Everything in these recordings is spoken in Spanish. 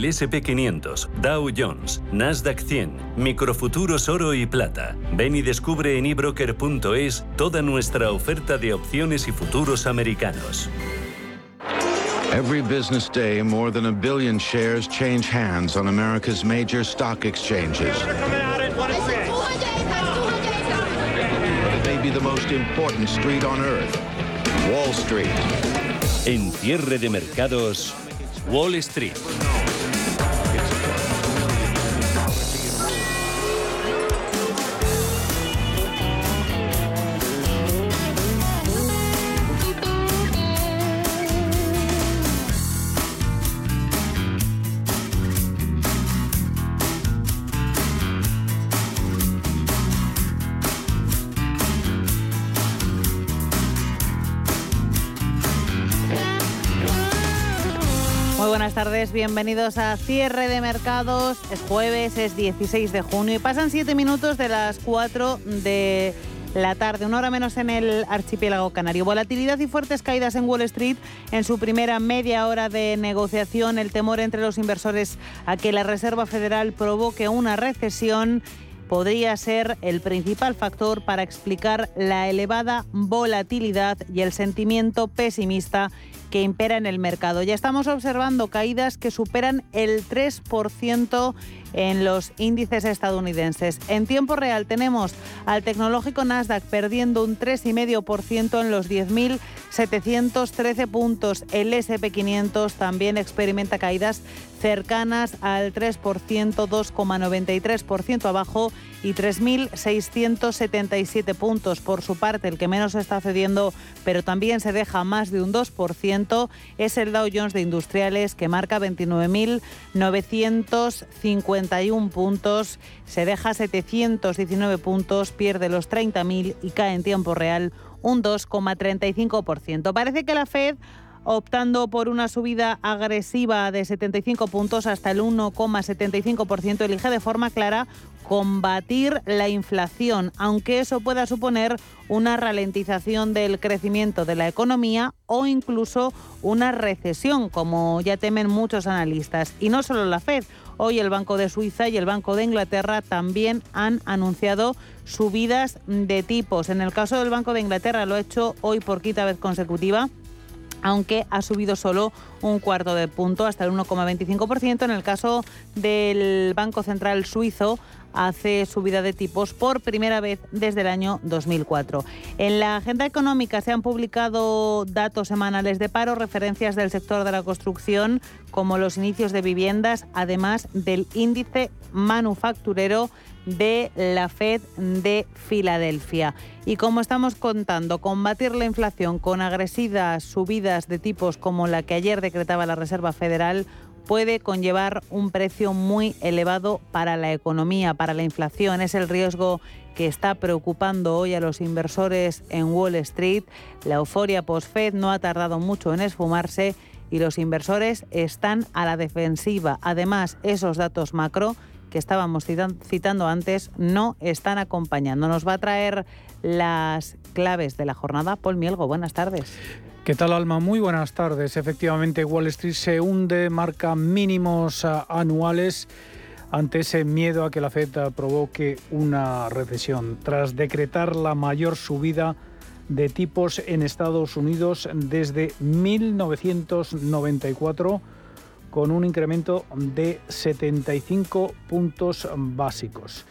El SP500, Dow Jones, Nasdaq 100, Microfuturos Oro y Plata. Ven y descubre en ebroker.es toda nuestra oferta de opciones y futuros americanos. Every business day, more than a billion shares change hands on America's major stock exchanges. Maybe the most important street on earth, Wall Street. En cierre de mercados, Wall Street. Bienvenidos a Cierre de Mercados. Es jueves, es 16 de junio y pasan 7 minutos de las 4 de la tarde, una hora menos en el archipiélago canario. Volatilidad y fuertes caídas en Wall Street en su primera media hora de negociación. El temor entre los inversores a que la Reserva Federal provoque una recesión podría ser el principal factor para explicar la elevada volatilidad y el sentimiento pesimista que impera en el mercado. Ya estamos observando caídas que superan el 3% en los índices estadounidenses. En tiempo real tenemos al tecnológico Nasdaq perdiendo un 3,5% en los 10.713 puntos. El SP500 también experimenta caídas cercanas al 3%, 2,93% abajo y 3.677 puntos. Por su parte, el que menos está cediendo, pero también se deja más de un 2%, es el Dow Jones de Industriales, que marca 29.951 puntos, se deja 719 puntos, pierde los 30.000 y cae en tiempo real un 2,35%. Parece que la Fed optando por una subida agresiva de 75 puntos hasta el 1,75%, elige de forma clara combatir la inflación, aunque eso pueda suponer una ralentización del crecimiento de la economía o incluso una recesión, como ya temen muchos analistas. Y no solo la Fed, hoy el Banco de Suiza y el Banco de Inglaterra también han anunciado subidas de tipos. En el caso del Banco de Inglaterra lo ha hecho hoy por quinta vez consecutiva aunque ha subido solo un cuarto de punto hasta el 1,25%. En el caso del Banco Central Suizo hace subida de tipos por primera vez desde el año 2004. En la agenda económica se han publicado datos semanales de paro, referencias del sector de la construcción, como los inicios de viviendas, además del índice manufacturero de la Fed de Filadelfia. Y como estamos contando, combatir la inflación con agresivas subidas de tipos como la que ayer decretaba la Reserva Federal puede conllevar un precio muy elevado para la economía, para la inflación. Es el riesgo que está preocupando hoy a los inversores en Wall Street. La euforia post-Fed no ha tardado mucho en esfumarse y los inversores están a la defensiva. Además, esos datos macro que estábamos citando antes no están acompañando. Nos va a traer las claves de la jornada. Paul Mielgo, buenas tardes. ¿Qué tal, Alma? Muy buenas tardes. Efectivamente, Wall Street se hunde, marca mínimos ah, anuales ante ese miedo a que la Fed provoque una recesión. Tras decretar la mayor subida de tipos en Estados Unidos desde 1994, con un incremento de 75 puntos básicos.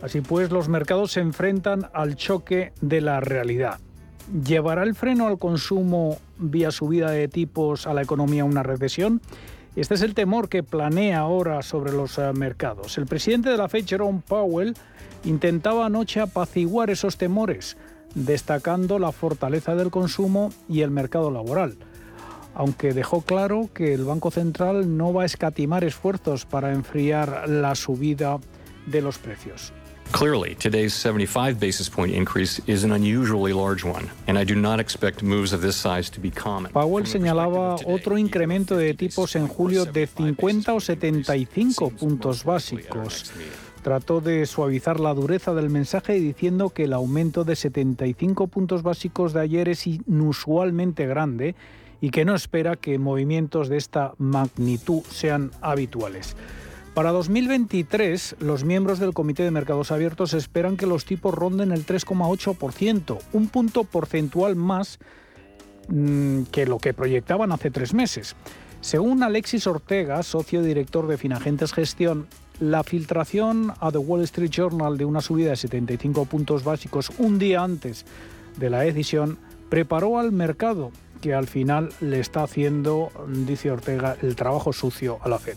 Así pues, los mercados se enfrentan al choque de la realidad. ¿Llevará el freno al consumo vía subida de tipos a la economía una recesión? Este es el temor que planea ahora sobre los eh, mercados. El presidente de la Fed, Jerome Powell, intentaba anoche apaciguar esos temores, destacando la fortaleza del consumo y el mercado laboral aunque dejó claro que el Banco Central no va a escatimar esfuerzos para enfriar la subida de los precios. Clearly, today's 75 basis point increase is an unusually large one, and I do not expect moves of this size to be common. Powell señalaba otro incremento de tipos en julio de 50 o 75 puntos básicos. Trató de suavizar la dureza del mensaje diciendo que el aumento de 75 puntos básicos de ayer es inusualmente grande y que no espera que movimientos de esta magnitud sean habituales. Para 2023, los miembros del Comité de Mercados Abiertos esperan que los tipos ronden el 3,8%, un punto porcentual más mm, que lo que proyectaban hace tres meses. Según Alexis Ortega, socio director de Finagentes Gestión, la filtración a The Wall Street Journal de una subida de 75 puntos básicos un día antes de la decisión preparó al mercado, que al final le está haciendo, dice Ortega, el trabajo sucio a la Fed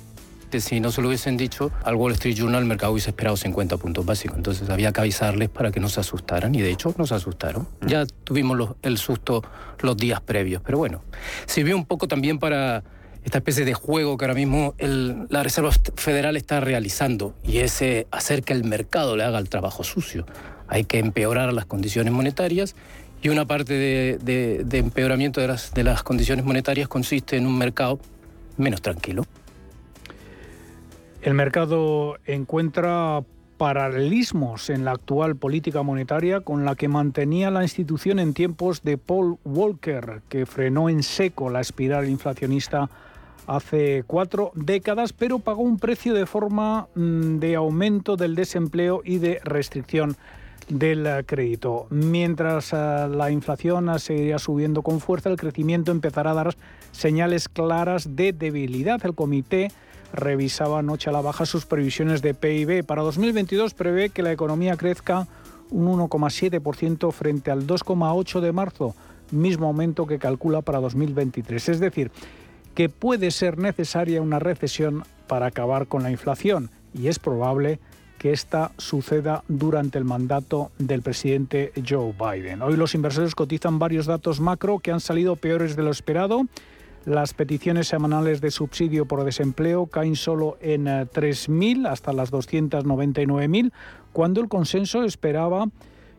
si no se lo hubiesen dicho, al Wall Street Journal el mercado hubiese esperado 50 puntos básicos. Entonces había que avisarles para que no se asustaran y de hecho no se asustaron. Ya tuvimos el susto los días previos, pero bueno, sirvió un poco también para esta especie de juego que ahora mismo la Reserva Federal está realizando y es eh, hacer que el mercado le haga el trabajo sucio. Hay que empeorar las condiciones monetarias y una parte de, empeoramiento de las, de las condiciones monetarias consiste en un mercado menos tranquilo. El mercado encuentra paralelismos en la actual política monetaria con la que mantenía la institución en tiempos de Paul Walker, que frenó en seco la espiral inflacionista hace cuatro décadas, pero pagó un precio de forma mm, de aumento del desempleo y de restricción del crédito. Mientras eh, la inflación seguiría subiendo con fuerza, el crecimiento empezará a dar señales claras de debilidad. El comité revisaba anoche a la baja sus previsiones de PIB. Para 2022 prevé que la economía crezca un 1,7% frente al 2,8% de marzo, mismo aumento que calcula para 2023. Es decir, que puede ser necesaria una recesión para acabar con la inflación y es probable que esta suceda durante el mandato del presidente Joe Biden. Hoy los inversores cotizan varios datos macro que han salido peores de lo esperado. Las peticiones semanales de subsidio por desempleo caen solo en 3.000 eh, hasta las 299.000, cuando el consenso esperaba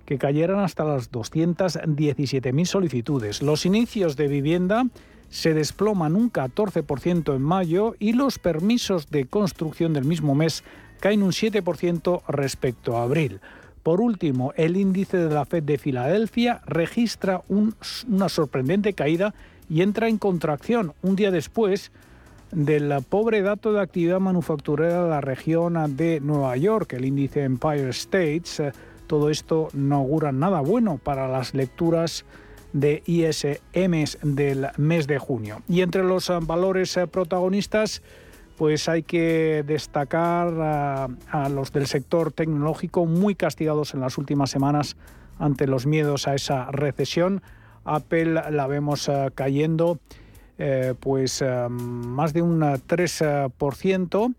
que cayeran hasta las 217.000 solicitudes. Los inicios de vivienda se desploman un 14% en mayo y los permisos de construcción del mismo mes caen un 7% respecto a abril. Por último, el índice de la Fed de Filadelfia registra una sorprendente caída y entra en contracción un día después del pobre dato de actividad manufacturera de la región de Nueva York, el índice Empire States. Todo esto no augura nada bueno para las lecturas de ISM del mes de junio. Y entre los valores protagonistas, pues hay que destacar a, los del sector tecnológico muy castigados en las últimas semanas ante los miedos a esa recesión. Apple la vemos eh, cayendo eh, pues eh, más de un 3%,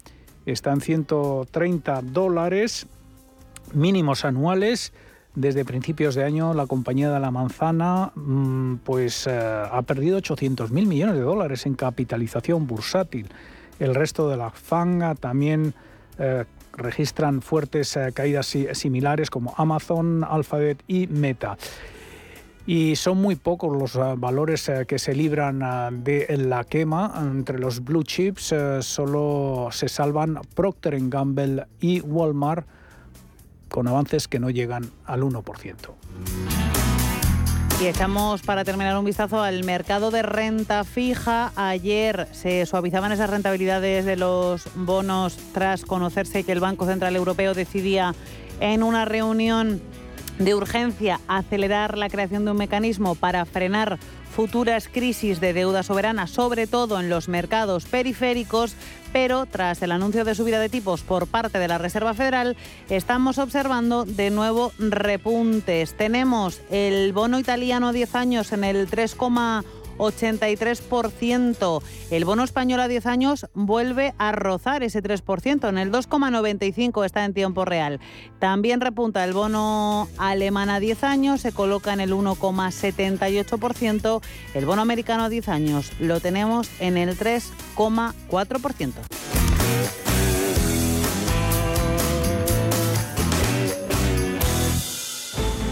está en 130 dólares mínimos anuales. Desde principios de año la compañía de la manzana mm, pues ha perdido 800 mil millones de dólares en capitalización bursátil. El resto de la fanga también registran fuertes caídas similares como Amazon, Alphabet y Meta y son muy pocos los ah, valores eh, que se libran de la quema. Entre los blue chips eh, solo se salvan Procter Gamble y Walmart con avances que no llegan al 1%. Y echamos para terminar un vistazo al mercado de renta fija. Ayer se suavizaban esas rentabilidades de los bonos tras conocerse que el Banco Central Europeo decidía en una reunión de urgencia acelerar la creación de un mecanismo para frenar futuras crisis de deuda soberana, sobre todo en los mercados periféricos, pero tras el anuncio de subida de tipos por parte de la Reserva Federal, estamos observando de nuevo repuntes. Tenemos el bono italiano a 10 años en el 3, 83%. El bono español a 10 años vuelve a rozar ese 3%, en el 2,95 está en tiempo real. También repunta el bono alemán a 10 años, se coloca en el 1,78%. El bono americano a 10 años lo tenemos en el 3,4%.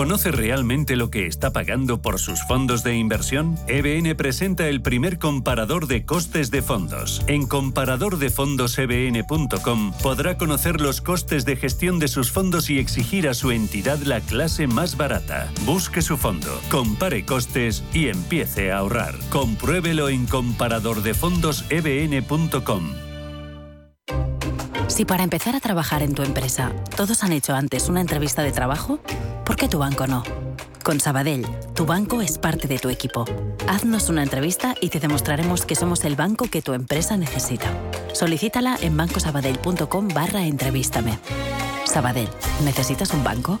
¿Conoce realmente lo que está pagando por sus fondos de inversión? EBN presenta el primer comparador de costes de fondos. En comparadordefondosebn.com podrá conocer los costes de gestión de sus fondos y exigir a su entidad la clase más barata. Busque su fondo, compare costes y empiece a ahorrar. Compruébelo en comparadordefondosebn.com. Si para empezar a trabajar en tu empresa todos han hecho antes una entrevista de trabajo, ¿por qué tu banco no? Con Sabadell, tu banco es parte de tu equipo. Haznos una entrevista y te demostraremos que somos el banco que tu empresa necesita. Solicítala en bancosabadell.com barra entrevístame. Sabadell, ¿necesitas un banco?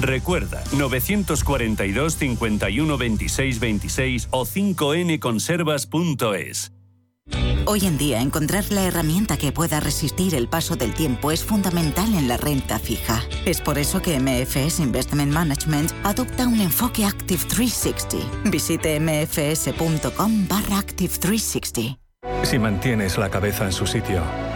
Recuerda, 942 51 26 26 o 5nconservas.es. Hoy en día encontrar la herramienta que pueda resistir el paso del tiempo es fundamental en la renta fija. Es por eso que MFS Investment Management adopta un enfoque Active 360. Visite mfs.com barra Active 360. Si mantienes la cabeza en su sitio,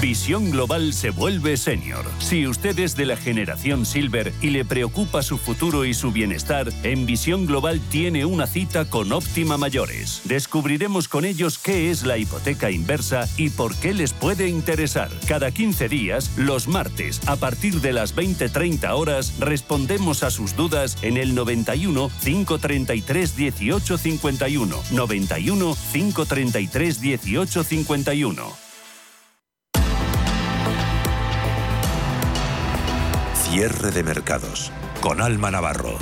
Visión Global se vuelve senior. Si usted es de la generación Silver y le preocupa su futuro y su bienestar, en Visión Global tiene una cita con Óptima Mayores. Descubriremos con ellos qué es la hipoteca inversa y por qué les puede interesar. Cada 15 días, los martes, a partir de las 20-30 horas, respondemos a sus dudas en el 91 533 1851. 91 533 1851. Cierre de mercados con Alma Navarro.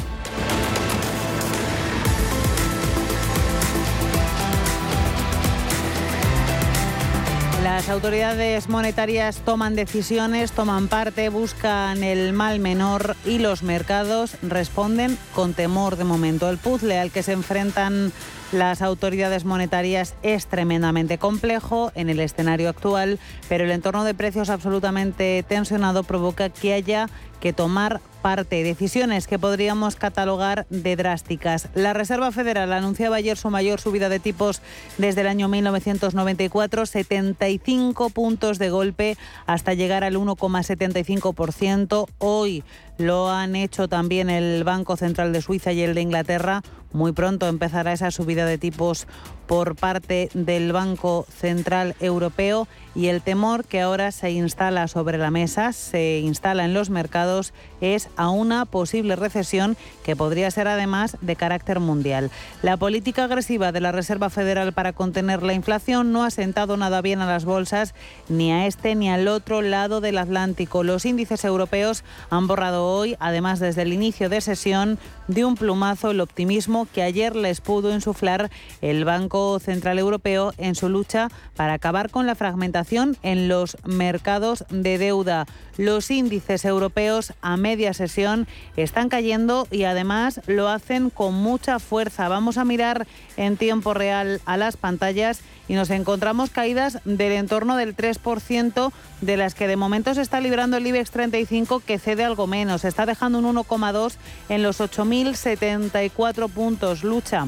Las autoridades monetarias toman decisiones, toman parte, buscan el mal menor y los mercados responden con temor de momento. El puzzle al que se enfrentan las autoridades monetarias es tremendamente complejo en el escenario actual, pero el entorno de precios absolutamente tensionado provoca que haya que tomar parte, decisiones que podríamos catalogar de drásticas. La Reserva Federal anunciaba ayer su mayor subida de tipos desde el año 1994, 75 puntos de golpe hasta llegar al 1,75%. Hoy lo han hecho también el Banco Central de Suiza y el de Inglaterra. Muy pronto empezará esa subida de tipos por parte del Banco Central Europeo y el temor que ahora se instala sobre la mesa, se instala en los mercados, es a una posible recesión que podría ser además de carácter mundial. La política agresiva de la Reserva Federal para contener la inflación no ha sentado nada bien a las bolsas ni a este ni al otro lado del Atlántico. Los índices europeos han borrado hoy, además desde el inicio de sesión, de un plumazo el optimismo que ayer les pudo insuflar el Banco Central Europeo en su lucha para acabar con la fragmentación en los mercados de deuda. Los índices europeos a media sesión están cayendo y además lo hacen con mucha fuerza. Vamos a mirar en tiempo real a las pantallas y nos encontramos caídas del entorno del 3%, de las que de momento se está librando el IBEX 35, que cede algo menos. Está dejando un 1,2 en los 8.074 puntos. Lucha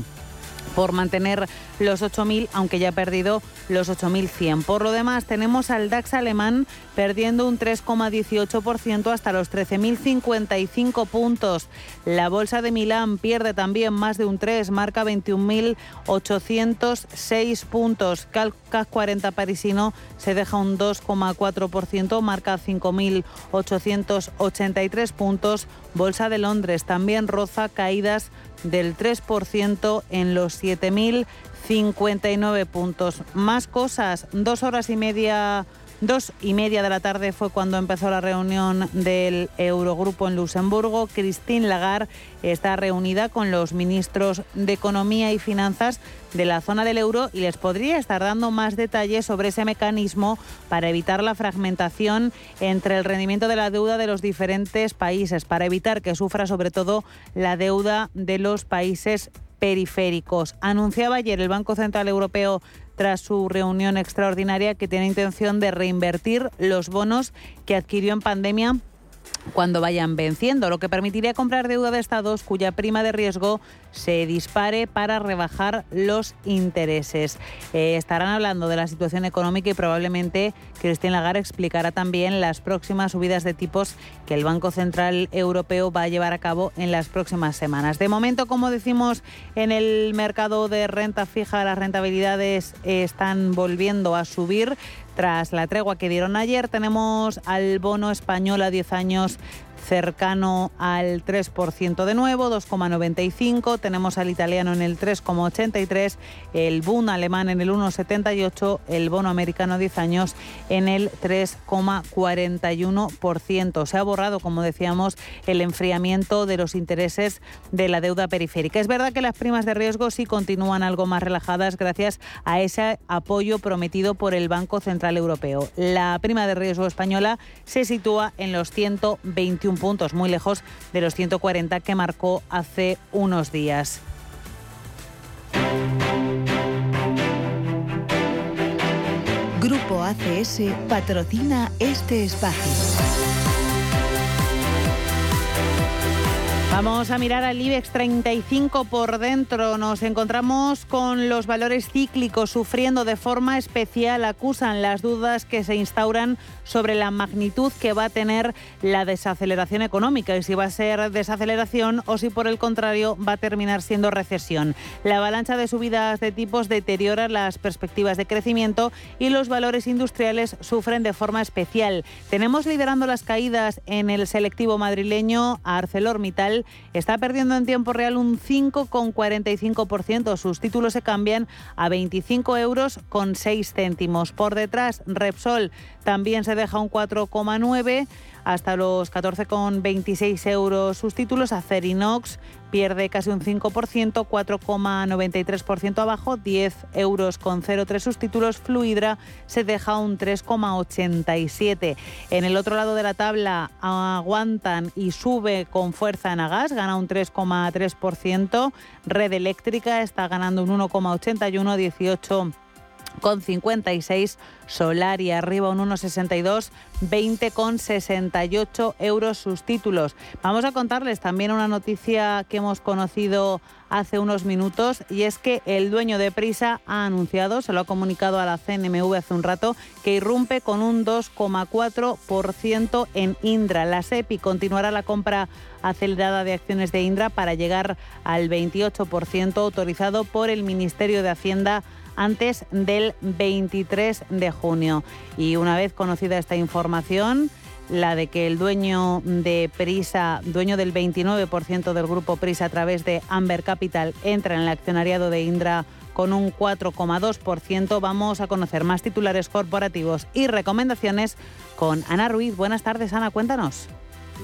por mantener los 8.000, aunque ya ha perdido los 8.100. Por lo demás, tenemos al DAX alemán perdiendo un 3,18% hasta los 13.055 puntos. La bolsa de Milán pierde también más de un 3, marca 21.806 puntos. CAC 40 parisino se deja un 2,4%, marca 5.883 puntos. Bolsa de Londres también roza caídas del 3% en los 7.059 puntos. Más cosas, dos horas y media Dos y media de la tarde fue cuando empezó la reunión del Eurogrupo en Luxemburgo. Christine Lagarde está reunida con los ministros de Economía y Finanzas de la zona del euro y les podría estar dando más detalles sobre ese mecanismo para evitar la fragmentación entre el rendimiento de la deuda de los diferentes países, para evitar que sufra sobre todo la deuda de los países periféricos. Anunciaba ayer el Banco Central Europeo tras su reunión extraordinaria que tiene intención de reinvertir los bonos que adquirió en pandemia cuando vayan venciendo, lo que permitiría comprar deuda de estados cuya prima de riesgo se dispare para rebajar los intereses. Eh, estarán hablando de la situación económica y probablemente Christine Lagarde explicará también las próximas subidas de tipos que el Banco Central Europeo va a llevar a cabo en las próximas semanas. De momento, como decimos, en el mercado de renta fija las rentabilidades están volviendo a subir. Tras la tregua que dieron ayer, tenemos al bono español a 10 años cercano al 3% de nuevo, 2,95. Tenemos al italiano en el 3,83, el Bund alemán en el 1,78, el bono americano a 10 años en el 3,41%. Se ha borrado, como decíamos, el enfriamiento de los intereses de la deuda periférica. Es verdad que las primas de riesgo sí continúan algo más relajadas gracias a ese apoyo prometido por el Banco Central Europeo. La prima de riesgo española se sitúa en los 121 puntos, muy lejos de los 140 que marcó hace unos días. Grupo ACS patrocina este espacio. Vamos a mirar al IBEX 35 por dentro. Nos encontramos con los valores cíclicos sufriendo de forma especial. Acusan las dudas que se instauran sobre la magnitud que va a tener la desaceleración económica y si va a ser desaceleración o si por el contrario va a terminar siendo recesión. La avalancha de subidas de tipos deteriora las perspectivas de crecimiento y los valores industriales sufren de forma especial. Tenemos liderando las caídas en el selectivo madrileño a ArcelorMittal está perdiendo en tiempo real un 5,45%. Sus títulos se cambian a 25 euros con 6 céntimos. Por detrás, Repsol también se deja un 4,9 hasta los 14,26 euros sus títulos. Acerinox pierde casi un 5%, 4,93% abajo, 10 euros con 0,3 sus títulos. Fluidra se deja un 3,87. En el otro lado de la tabla aguantan y sube con fuerza en Agas, gana un 3,3%. Red Eléctrica está ganando un 1,81, 18 con 56, Solar y arriba un 1,62, 20 con 68 euros sus títulos. Vamos a contarles también una noticia que hemos conocido hace unos minutos y es que el dueño de Prisa ha anunciado, se lo ha comunicado a la CNMV hace un rato, que irrumpe con un 2,4% en Indra. La SEPI continuará la compra acelerada de acciones de Indra para llegar al 28% autorizado por el Ministerio de Hacienda antes del 23 de junio. Y una vez conocida esta información, la de que el dueño de Prisa, dueño del 29% del grupo Prisa a través de Amber Capital, entra en el accionariado de Indra con un 4,2%. Vamos a conocer más titulares corporativos y recomendaciones con Ana Ruiz. Buenas tardes, Ana, cuéntanos.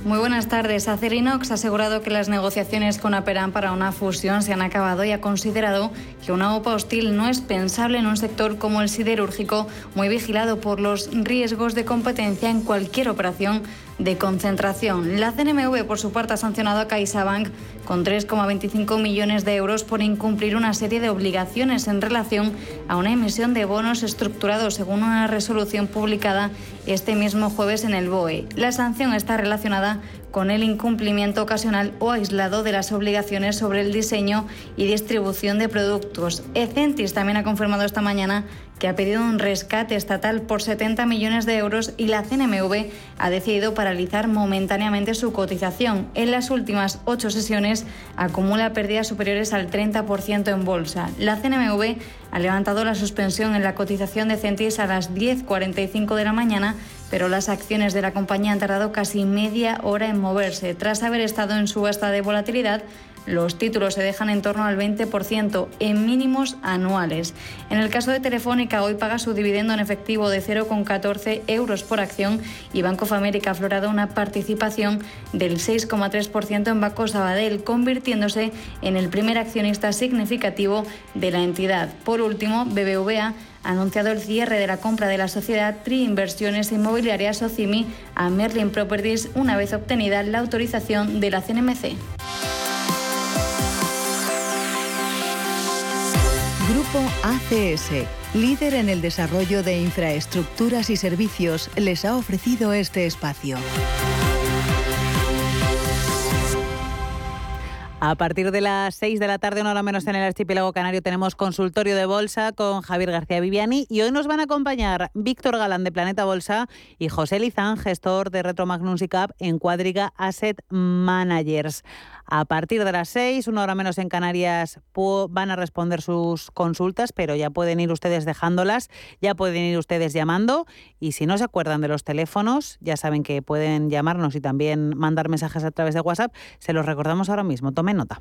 Muy buenas tardes. Acerinox ha asegurado que las negociaciones con Aperam para una fusión se han acabado y ha considerado que una OPA hostil no es pensable en un sector como el siderúrgico, muy vigilado por los riesgos de competencia en cualquier operación de concentración. La CNMV, por su parte, ha sancionado a CaixaBank con 3,25 millones de euros por incumplir una serie de obligaciones en relación a una emisión de bonos estructurados según una resolución publicada este mismo jueves en el BOE. La sanción está relacionada con el incumplimiento ocasional o aislado de las obligaciones sobre el diseño y distribución de productos. Ecentis también ha confirmado esta mañana que ha pedido un rescate estatal por 70 millones de euros y la CNMV ha decidido paralizar momentáneamente su cotización. En las últimas ocho sesiones acumula pérdidas superiores al 30% en bolsa. La CNMV ha levantado la suspensión en la cotización de Centis a las 10.45 de la mañana, pero las acciones de la compañía han tardado casi media hora en moverse. Tras haber estado en subasta de volatilidad, los títulos se dejan en torno al 20% en mínimos anuales. En el caso de Telefónica, hoy paga su dividendo en efectivo de 0,14 euros por acción y Banco of America ha aflorado una participación del 6,3% en Banco Sabadell, convirtiéndose en el primer accionista significativo de la entidad. Por último, BBVA ha anunciado el cierre de la compra de la sociedad Tri Inversiones Inmobiliarias Socimi a Merlin Properties una vez obtenida la autorización de la CNMC. Grupo ACS, líder en el desarrollo de infraestructuras y servicios, les ha ofrecido este espacio. A partir de las 6 de la tarde, una hora menos en el archipiélago canario, tenemos consultorio de bolsa con Javier García Viviani y hoy nos van a acompañar Víctor Galán de Planeta Bolsa y José Lizán, gestor de Retro Magnus y Cap en Cuadriga Asset Managers. A partir de las 6, una hora menos en Canarias, van a responder sus consultas, pero ya pueden ir ustedes dejándolas, ya pueden ir ustedes llamando y si no se acuerdan de los teléfonos, ya saben que pueden llamarnos y también mandar mensajes a través de WhatsApp, se los recordamos ahora mismo. Tomen nota.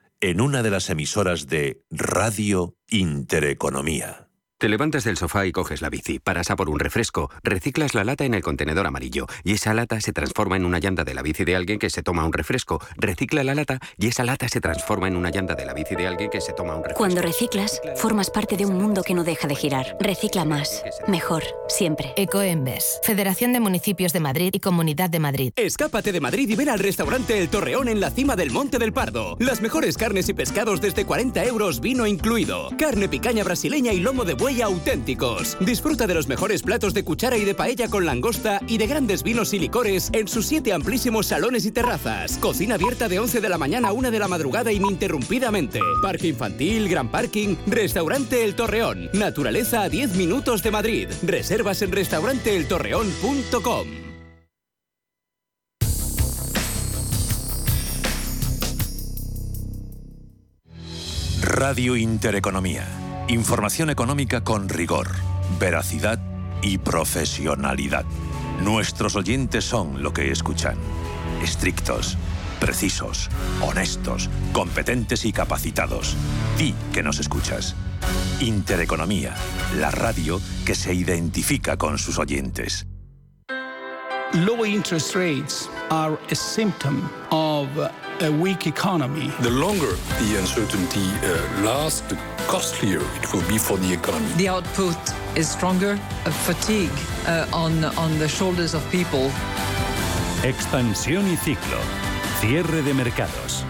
En una de las emisoras de Radio Intereconomía. Te levantas del sofá y coges la bici, paras a por un refresco, reciclas la lata en el contenedor amarillo y esa lata se transforma en una llanta de la bici de alguien que se toma un refresco, recicla la lata y esa lata se transforma en una llanta de la bici de alguien que se toma un refresco. Cuando reciclas, formas parte de un mundo que no deja de girar. Recicla más, mejor, siempre. Ecoembes, Federación de Municipios de Madrid y Comunidad de Madrid. Escápate de Madrid y ven al restaurante El Torreón en la cima del Monte del Pardo. Las mejores carnes y pescados desde 40 euros, vino incluido. Carne picaña brasileña y lomo de buey auténticos. Disfruta de los mejores platos de cuchara y de paella con langosta y de grandes vinos y licores en sus siete amplísimos salones y terrazas. Cocina abierta de 11 de la mañana a 1 de la madrugada ininterrumpidamente. Parque infantil, gran parking, restaurante El Torreón. Naturaleza a 10 minutos de Madrid. Reservas en restauranteeltorreón.com. Radio Intereconomía. Información económica con rigor, veracidad y profesionalidad. Nuestros oyentes son lo que escuchan. Estrictos, precisos, honestos, competentes y capacitados. Di que nos escuchas. Intereconomía, la radio que se identifica con sus oyentes. Low interest rates are a symptom of a weak economy. The longer the uncertainty uh, lasts, the costlier it will be for the economy. The output is stronger, a fatigue uh, on, on the shoulders of people. Expansión y ciclo. Cierre de mercados.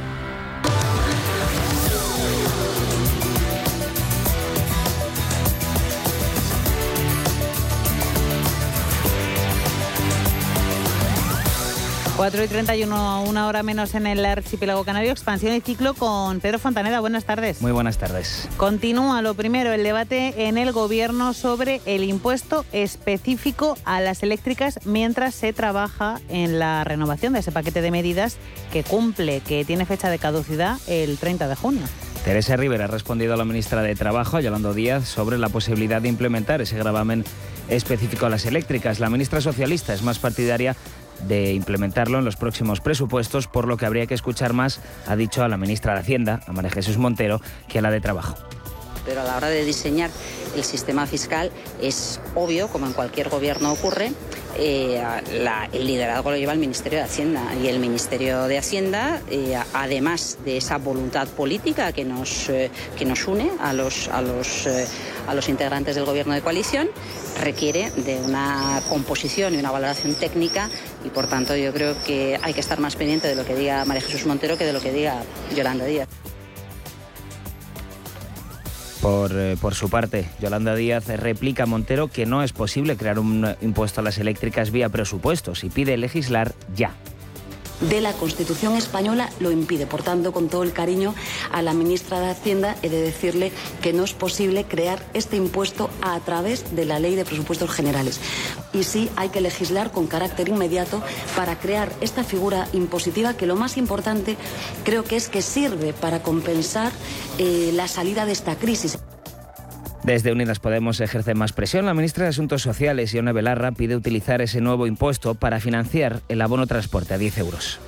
4 y 31, una hora menos en el archipiélago canario, expansión y ciclo con Pedro Fontaneda. Buenas tardes. Muy buenas tardes. Continúa lo primero, el debate en el gobierno sobre el impuesto específico a las eléctricas mientras se trabaja en la renovación de ese paquete de medidas que cumple, que tiene fecha de caducidad el 30 de junio. Teresa Rivera ha respondido a la ministra de Trabajo, Yolanda Díaz, sobre la posibilidad de implementar ese gravamen específico a las eléctricas. La ministra socialista es más partidaria de implementarlo en los próximos presupuestos, por lo que habría que escuchar más, ha dicho a la ministra de Hacienda, a María Jesús Montero, que a la de Trabajo. Pero a la hora de diseñar el sistema fiscal es obvio, como en cualquier gobierno ocurre, eh, el liderazgo lo lleva el Ministerio de Hacienda y el Ministerio de Hacienda, eh, además de esa voluntad política que nos, eh, que nos une a los, a, los, a los integrantes del gobierno de coalición, requiere de una composición y una valoración técnica y por tanto yo creo que hay que estar más pendiente de lo que diga María Jesús Montero que de lo que diga Yolanda Díaz. Por, eh, por, su parte, Yolanda Díaz replica a Montero que no es posible crear un impuesto a las eléctricas vía presupuestos y pide legislar ya de la Constitución española lo impide. Por tanto, con todo el cariño a la ministra de Hacienda, he de decirle que no es posible crear este impuesto a través de la Ley de Presupuestos Generales. Y sí hay que legislar con carácter inmediato para crear esta figura impositiva que lo más importante creo que es que sirve para compensar eh, la salida de esta crisis. Desde Unidas Podemos ejerce más presión. La ministra de Asuntos Sociales, Ione Belarra, pide utilizar ese nuevo impuesto para financiar el abono transporte a 10 euros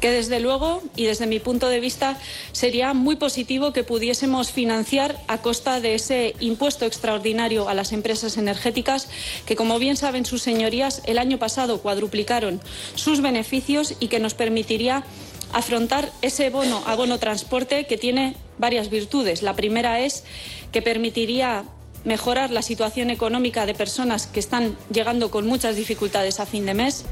que desde luego y desde mi punto de vista sería muy positivo que pudiésemos financiar a costa de ese impuesto extraordinario a las empresas energéticas que, como bien saben sus señorías, el año pasado cuadruplicaron sus beneficios y que nos permitiría afrontar ese bono abono transporte que tiene varias virtudes. La primera es que permitiría mejorar la situación económica de personas que están llegando con muchas dificultades a fin de mes.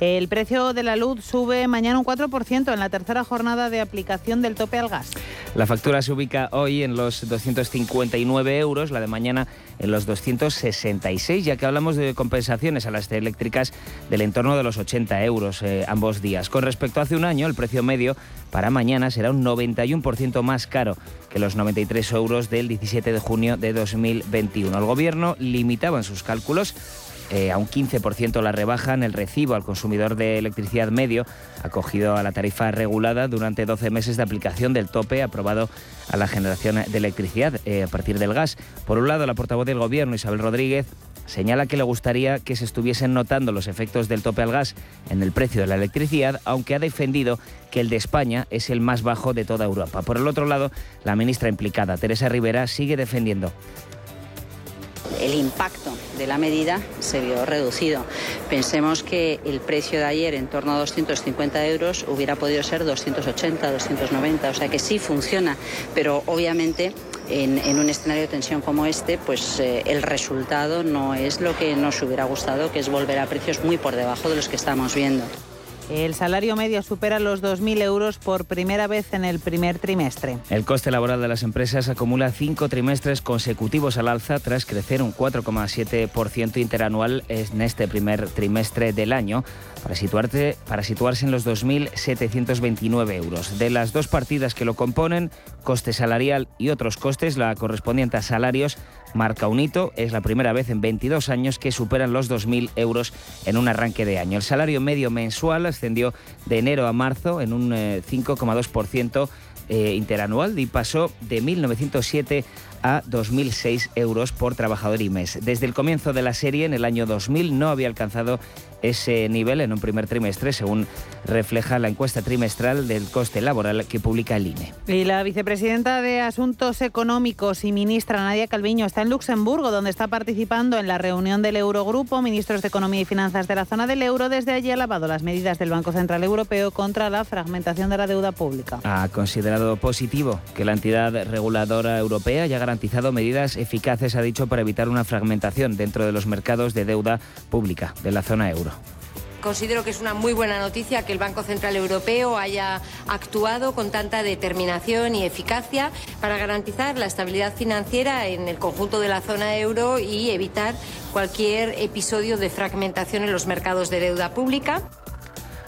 El precio de la luz sube mañana un 4% en la tercera jornada de aplicación del tope al gas. La factura se ubica hoy en los 259 euros, la de mañana en los 266, ya que hablamos de compensaciones a las eléctricas del entorno de los 80 euros eh, ambos días. Con respecto a hace un año, el precio medio para mañana será un 91% más caro que los 93 euros del 17 de junio de 2021. El Gobierno limitaba en sus cálculos eh, a un 15% la rebaja en el recibo al consumidor de electricidad medio, acogido a la tarifa regulada durante 12 meses de aplicación del tope aprobado a la generación de electricidad eh, a partir del gas. Por un lado, la portavoz del Gobierno, Isabel Rodríguez, señala que le gustaría que se estuviesen notando los efectos del tope al gas en el precio de la electricidad, aunque ha defendido que el de España es el más bajo de toda Europa. Por el otro lado, la ministra implicada, Teresa Rivera, sigue defendiendo el impacto de la medida se vio reducido. Pensemos que el precio de ayer en torno a 250 euros hubiera podido ser 280, 290, o sea que sí funciona, pero obviamente en, un escenario de tensión como este, pues eh, el resultado no es lo que nos hubiera gustado, que es volver a precios muy por debajo de los que estamos viendo. El salario medio supera los 2.000 euros por primera vez en el primer trimestre. El coste laboral de las empresas acumula cinco trimestres consecutivos al alza tras crecer un 4,7% interanual en este primer trimestre del año para, para situarse en los 2.729 euros. De las dos partidas que lo componen, coste salarial y otros costes, la correspondiente a salarios marca un hito. Es la primera vez en 22 años que superan los 2.000 euros en un arranque de año. El salario medio mensual ascendió de enero a marzo en un 5,2% eh, eh, interanual y pasó de 1.907 a 2.006 euros por trabajador y mes. Desde el comienzo de la serie, en el año 2000, no había alcanzado ese nivel en un primer trimestre, según refleja la encuesta trimestral del coste laboral que publica el INE. Y la vicepresidenta de Asuntos Económicos y ministra Nadia Calviño está en Luxemburgo, donde está participando en la reunión del Eurogrupo, ministros de Economía y Finanzas de la zona del euro. Desde allí ha lavado las medidas del Banco Central Europeo contra la fragmentación de la deuda pública. Ha considerado positivo que la entidad reguladora europea haya garantizado medidas eficaces, ha dicho, para evitar una fragmentación dentro de los mercados de deuda pública de la zona euro. Considero que es una muy buena noticia que el Banco Central Europeo haya actuado con tanta determinación y eficacia para garantizar la estabilidad financiera en el conjunto de la zona euro y evitar cualquier episodio de fragmentación en los mercados de deuda pública.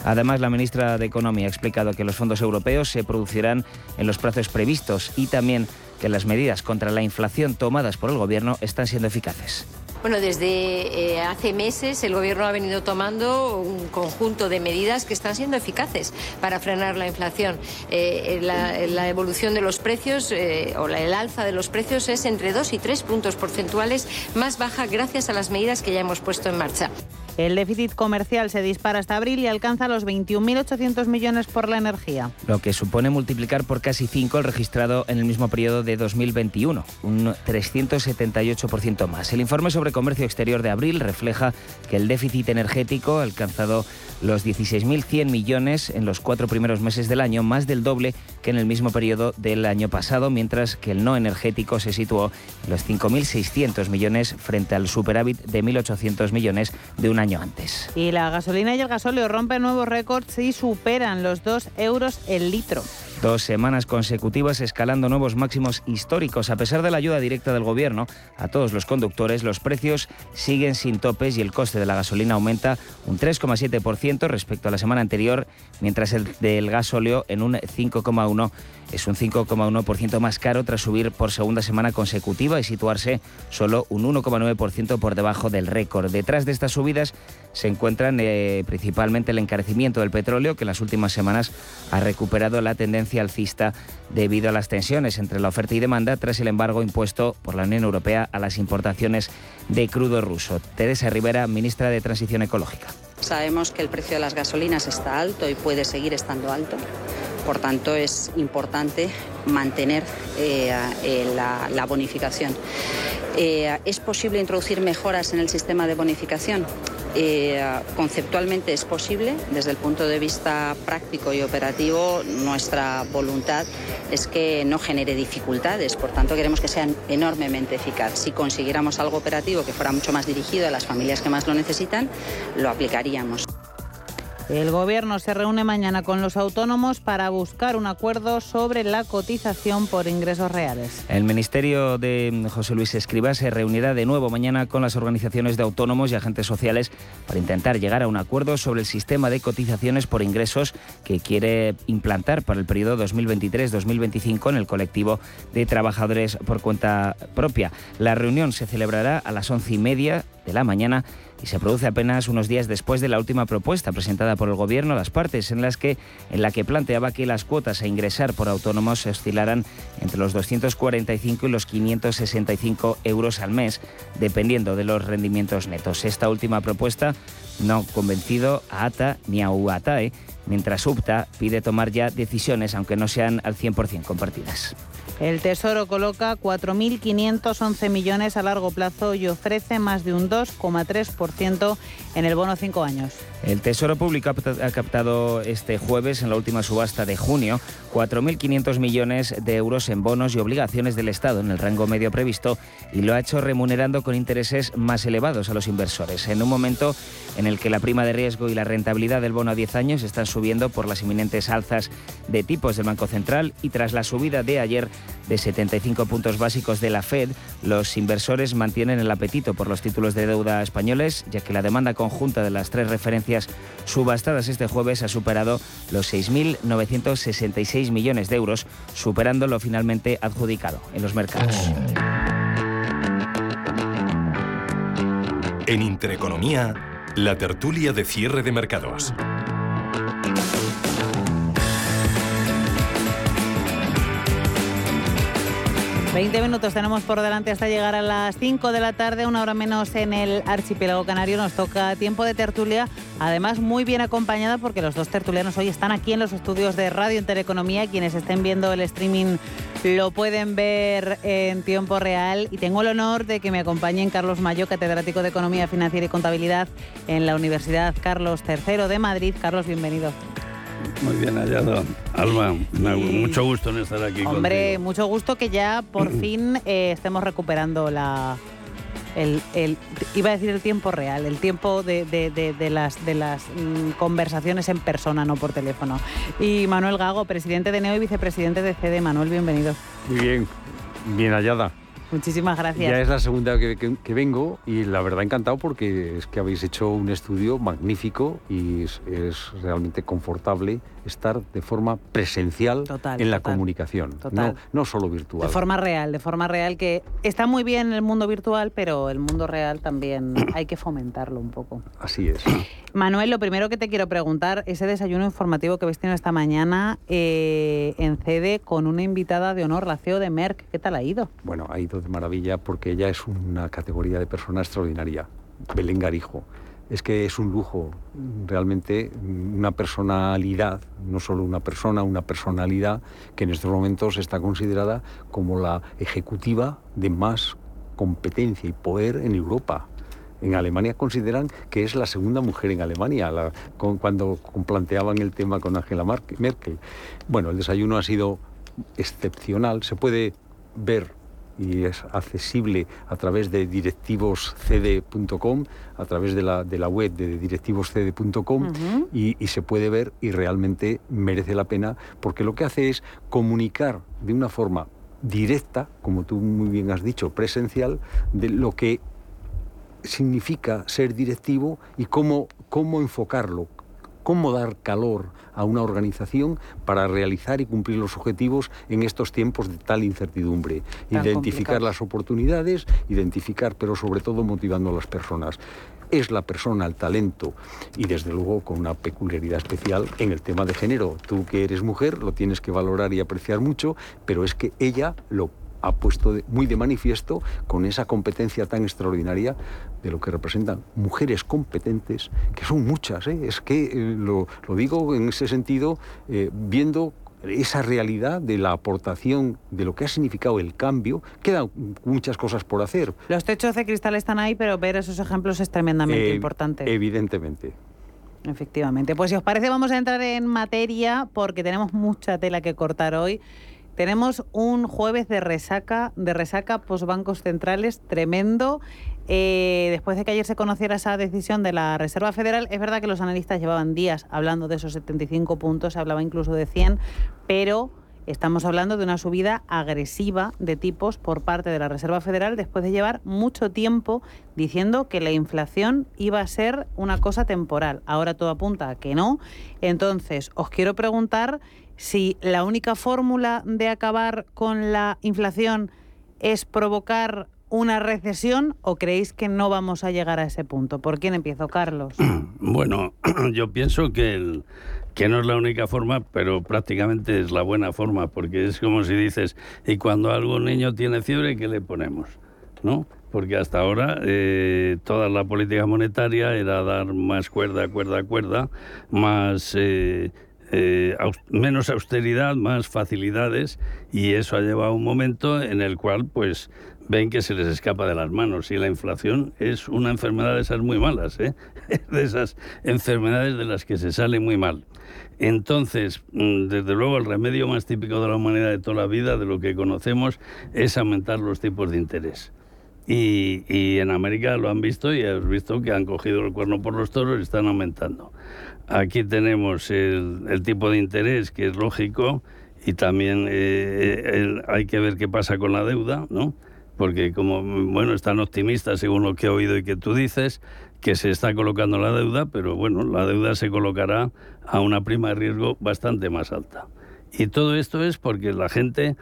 Además, la ministra de Economía ha explicado que los fondos europeos se producirán en los plazos previstos y también que las medidas contra la inflación tomadas por el Gobierno están siendo eficaces. Bueno, desde eh, hace meses el Gobierno ha venido tomando un conjunto de medidas que están siendo eficaces para frenar la inflación. Eh, la, evolución de los precios eh, o el alza de los precios es entre 2 y 3 puntos porcentuales más baja gracias a las medidas que ya hemos puesto en marcha. El déficit comercial se dispara hasta abril y alcanza los 21.800 millones por la energía. Lo que supone multiplicar por casi 5 el registrado en el mismo periodo de 2021, un 378% más. El informe sobre comercio exterior de abril refleja que el déficit energético ha alcanzado los 16.100 millones en los cuatro primeros meses del año, más del doble que en el mismo periodo del año pasado, mientras que el no energético se situó en los 5.600 millones frente al superávit de 1.800 millones de un año antes. Y la gasolina y el gasóleo rompen nuevos récords y superan los 2 euros el litro. Dos semanas consecutivas escalando nuevos máximos históricos. A pesar de la ayuda directa del Gobierno a todos los conductores, los precios siguen sin topes y el coste de la gasolina aumenta un 3,7% respecto a la semana anterior, mientras el del gasóleo en un 5,1% es un 5,1% más caro tras subir por segunda semana consecutiva y situarse solo un 1,9% por debajo del récord. Detrás de estas subidas se encuentran eh, principalmente el encarecimiento del petróleo, que en las últimas semanas ha recuperado la tendencia alcista debido a las tensiones entre la oferta y demanda tras el embargo impuesto por la Unión Europea a las importaciones de crudo ruso. Teresa Rivera, ministra de Transición Ecológica. Sabemos que el precio de las gasolinas está alto y puede seguir estando alto. Por tanto, es importante mantener eh, eh, la, bonificación. Eh, ¿Es posible introducir mejoras en el sistema de bonificación? Conceptualmente es posible. Desde el punto de vista práctico y operativo, nuestra voluntad es que no genere dificultades. Por tanto, queremos que sean enormemente eficaz. Si consiguiéramos algo operativo que fuera mucho más dirigido a las familias que más lo necesitan, lo aplicaríamos. El Gobierno se reúne mañana con los autónomos para buscar un acuerdo sobre la cotización por ingresos reales. El Ministerio de José Luis Escriba se reunirá de nuevo mañana con las organizaciones de autónomos y agentes sociales para intentar llegar a un acuerdo sobre el sistema de cotizaciones por ingresos que quiere implantar para el periodo 2023-2025 en el colectivo de trabajadores por cuenta propia. La reunión se celebrará a las once y media de la mañana y se produce apenas unos días después de la última propuesta presentada por el Gobierno las partes, en, las que, en la que planteaba que las cuotas a ingresar por autónomos se oscilaran entre los 245 y los 565 euros al mes, dependiendo de los rendimientos netos. Esta última propuesta no ha convencido a ATA ni a UATAE, mientras UPTA pide tomar ya decisiones, aunque no sean al 100% compartidas. El Tesoro coloca 4.511 millones a largo plazo y ofrece más de un 2,3% en el bono 5 años. El Tesoro Público ha captado este jueves, en la última subasta de junio, 4.500 millones de euros en bonos y obligaciones del Estado en el rango medio previsto y lo ha hecho remunerando con intereses más elevados a los inversores. En un momento en el que la prima de riesgo y la rentabilidad del bono a 10 años están subiendo por las inminentes alzas de tipos del Banco Central y tras la subida de ayer de 75 puntos básicos de la Fed, los inversores mantienen el apetito por los títulos de deuda españoles, ya que la demanda conjunta de las tres referencias subastadas este jueves ha superado los 6.966 millones de euros, superando lo finalmente adjudicado en los mercados. En Intereconomía, la tertulia de cierre de mercados. 20 minutos tenemos por delante hasta llegar a las 5 de la tarde, una hora menos en el archipiélago canario. Nos toca tiempo de tertulia, además muy bien acompañada porque los dos tertulianos hoy están aquí en los estudios de Radio Intereconomía. Quienes estén viendo el streaming lo pueden ver en tiempo real y tengo el honor de que me acompañen Carlos Mayo, catedrático de Economía Financiera y Contabilidad en la Universidad Carlos III de Madrid. Carlos, bienvenido. Muy bien hallado. Alba, mucho gusto en estar aquí Hombre, mucho gusto que ya por fin eh, estemos recuperando la... El, iba a decir el tiempo real, el tiempo de, las, de las mm, conversaciones en persona, no por teléfono. Y Manuel Gago, presidente de NEO y vicepresidente de CD. Manuel, bienvenido. Muy bien, bien hallada. Muchísimas gracias. Ya es la segunda que, que, vengo y la verdad encantado porque es que habéis hecho un estudio magnífico y es, es realmente confortable estar de forma presencial en la comunicación, no, no solo virtual. De forma real, de forma real que está muy bien el mundo virtual, pero el mundo real también hay que fomentarlo un poco. Así es. Manuel, lo primero que te quiero preguntar, ese desayuno informativo que habéis tenido esta mañana eh, en CD con una invitada de honor, la CEO de Merck, ¿qué tal ha ido? Bueno, ha ido maravilla porque ella es una categoría de persona extraordinaria, Belén Garijo es que es un lujo, realmente una personalidad, no solo una persona, una personalidad que en estos momentos está considerada como la ejecutiva de más competencia y poder en Europa. En Alemania consideran que es la segunda mujer en Alemania, cuando planteaban el tema con Angela Merkel. Bueno, el desayuno ha sido excepcional, se puede ver y es accesible a través de directivoscd.com, a través de la, de la web de directivoscd.com y, y, se puede ver y realmente merece la pena porque lo que hace es comunicar de una forma directa, como tú muy bien has dicho, presencial, de lo que significa ser directivo y cómo, cómo enfocarlo, cómo dar calor a una organización para realizar y cumplir los objetivos en estos tiempos de tal incertidumbre. identificar las oportunidades, identificar, pero sobre todo motivando a las personas es la persona, el talento y desde luego con una peculiaridad especial en el tema de género. Tú que eres mujer lo tienes que valorar y apreciar mucho, pero es que ella lo ha puesto muy de manifiesto con esa competencia tan extraordinaria de lo que representan mujeres competentes, que son muchas, ¿eh? es que eh, lo, digo en ese sentido, eh, viendo esa realidad de la aportación de lo que ha significado el cambio, quedan muchas cosas por hacer. Los techos de cristal están ahí, pero ver esos ejemplos es tremendamente importante. Evidentemente. Efectivamente. Pues si os parece vamos a entrar en materia porque tenemos mucha tela que cortar hoy. Tenemos un jueves de resaca, de resaca bancos centrales tremendo. Eh, después de que ayer se conociera esa decisión de la Reserva Federal, es verdad que los analistas llevaban días hablando de esos 75 puntos, se hablaba incluso de 100, pero estamos hablando de una subida agresiva de tipos por parte de la Reserva Federal después de llevar mucho tiempo diciendo que la inflación iba a ser una cosa temporal. Ahora todo apunta a que no. Entonces, os quiero preguntar si la única fórmula de acabar con la inflación es provocar una recesión o creéis que no vamos a llegar a ese punto? ¿Por quién empiezo, Carlos? Bueno, yo pienso que, que no es la única forma, pero prácticamente es la buena forma, porque es como si dices, y cuando algún niño tiene fiebre, ¿qué le ponemos? ¿No? Porque hasta ahora eh, toda la política monetaria era dar más cuerda, cuerda, cuerda, más... Eh, eh, menos austeridad, más facilidades y eso ha llevado a un momento en el cual pues ven que se les escapa de las manos y la inflación es una enfermedad de esas muy malas, ¿eh? de esas enfermedades de las que se sale muy mal. Entonces, mm, desde luego, el remedio más típico de la humanidad de toda la vida, de lo que conocemos, es aumentar los tipos de interés. Y, y en América lo han visto y has visto que han cogido el cuerno por los toros y están aumentando. Aquí tenemos el, tipo de interés que es lógico y también eh, hay que ver qué pasa con la deuda, ¿no? Porque como, bueno, están optimistas según lo que he oído y que tú dices, que se está colocando la deuda, pero bueno, la deuda se colocará a una prima de riesgo bastante más alta. Y todo esto es porque la gente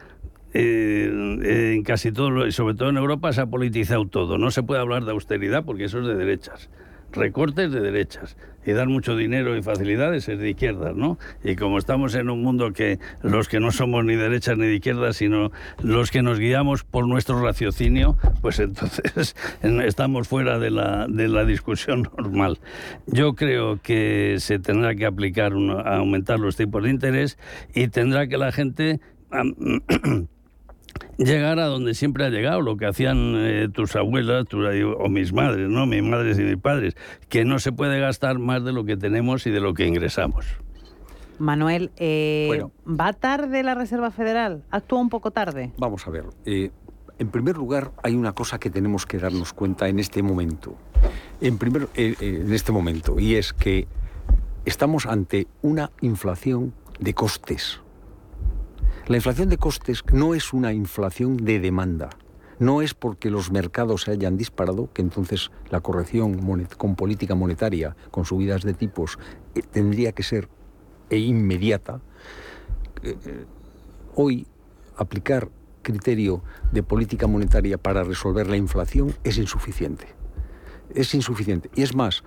eh, en casi todo, y sobre todo en Europa, se ha politizado todo. No se puede hablar de austeridad porque eso es de derechas recortes de derechas y dar mucho dinero y facilidades es de izquierdas, ¿no? Y como estamos en un mundo que los que no somos ni derechas ni de izquierdas, sino los que nos guiamos por nuestro raciocinio, pues entonces estamos fuera de la, de la discusión normal. Yo creo que se tendrá que aplicar, aumentar los tipos de interés y tendrá que la gente llegar a donde siempre ha llegado, lo que hacían eh, tus abuelas o mis madres, ¿no? Mis madres y mis padres, que no se puede gastar más de lo que tenemos y de lo que ingresamos. Manuel, eh, ¿va tarde la Reserva Federal? ¿Actúa un poco tarde? Vamos a ver. Eh, en primer lugar, hay una cosa que tenemos que darnos cuenta en este momento. En, primer, en este momento, y es que estamos ante una inflación de costes la inflación de costes no es una inflación de demanda. No es porque los mercados se hayan disparado que entonces la corrección con política monetaria, con subidas de tipos, eh, tendría que ser e inmediata. Eh, eh, hoy aplicar criterio de política monetaria para resolver la inflación es insuficiente. Es insuficiente. Y es más,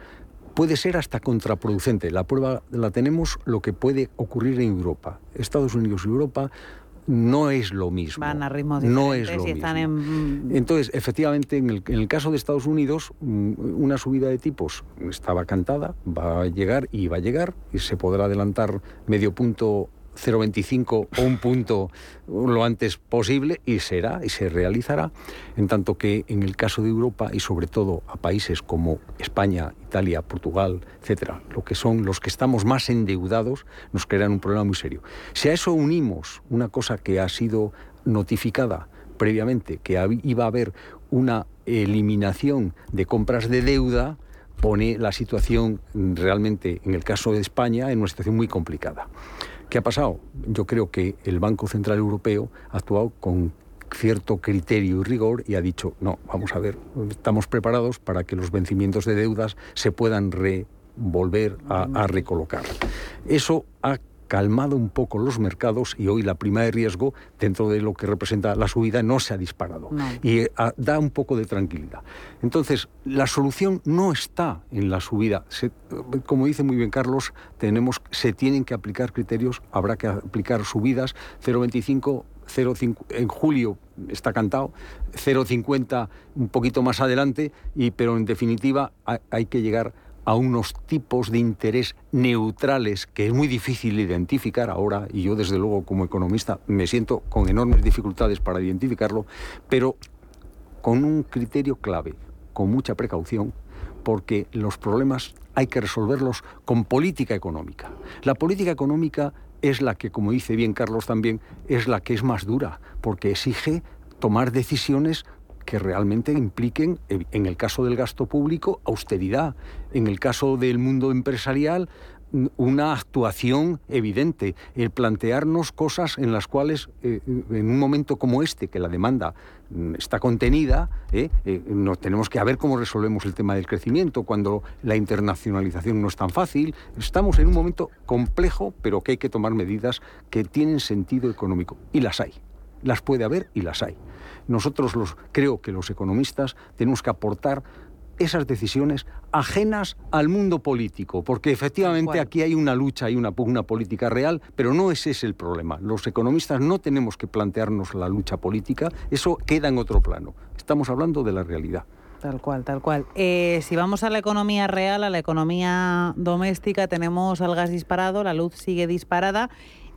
puede ser hasta contraproducente. La prueba la tenemos lo que puede ocurrir en Europa. Estados Unidos y Europa no es lo mismo. Van a ritmos no es lo mismo. Entonces, efectivamente, en el, caso de Estados Unidos, mm, una subida de tipos estaba cantada, va a llegar y va a llegar, y se podrá adelantar medio punto 0,25 o un punto lo antes posible y será y se realizará, en tanto que en el caso de Europa y sobre todo a países como España, Italia, Portugal, etcétera, lo que son los que estamos más endeudados, nos crean un problema muy serio. Si a eso unimos una cosa que ha sido notificada previamente, que iba a haber una eliminación de compras de deuda, pone la situación realmente, en el caso de España, en una situación muy complicada. ¿Qué ha pasado? Yo creo que el Banco Central Europeo ha actuado con cierto criterio y rigor y ha dicho, no, vamos a ver, estamos preparados para que los vencimientos de deudas se puedan volver a, a recolocar. Eso ha calmado un poco los mercados y hoy la prima de riesgo, dentro de lo que representa la subida, no se ha disparado. Y eh, da un poco de tranquilidad. Entonces, la solución no está en la subida. como dice muy bien Carlos, tenemos, se tienen que aplicar criterios, habrá que aplicar subidas 0,25 en julio está cantado, 0,50 un poquito más adelante, y, pero en definitiva hay que llegar a unos tipos de interés neutrales que es muy difícil identificar ahora, y yo desde luego como economista me siento con enormes dificultades para identificarlo, pero con un criterio clave, con mucha precaución, porque los problemas hay que resolverlos con política económica. La política económica es la que, como dice bien Carlos también, es la que es más dura, porque exige tomar decisiones que realmente impliquen, en el caso del gasto público, austeridad, en el caso del mundo empresarial, una actuación evidente, el plantearnos cosas en las cuales eh, en un momento como este, que la demanda mm, está contenida, eh, eh, nos tenemos que ver cómo resolvemos el tema del crecimiento, cuando la internacionalización no es tan fácil. Estamos en un momento complejo, pero que hay que tomar medidas que tienen sentido económico. Y las hay. Las puede haber y las hay. Nosotros los, creo que los economistas tenemos que aportar esas decisiones ajenas al mundo político, porque efectivamente aquí hay una lucha, y una pugna política real, pero no ese es el problema. Los economistas no tenemos que plantearnos la lucha política, eso queda en otro plano. Estamos hablando de la realidad. Tal cual, tal cual. Eh, si vamos a la economía real, a la economía doméstica, tenemos el gas disparado, la luz sigue disparada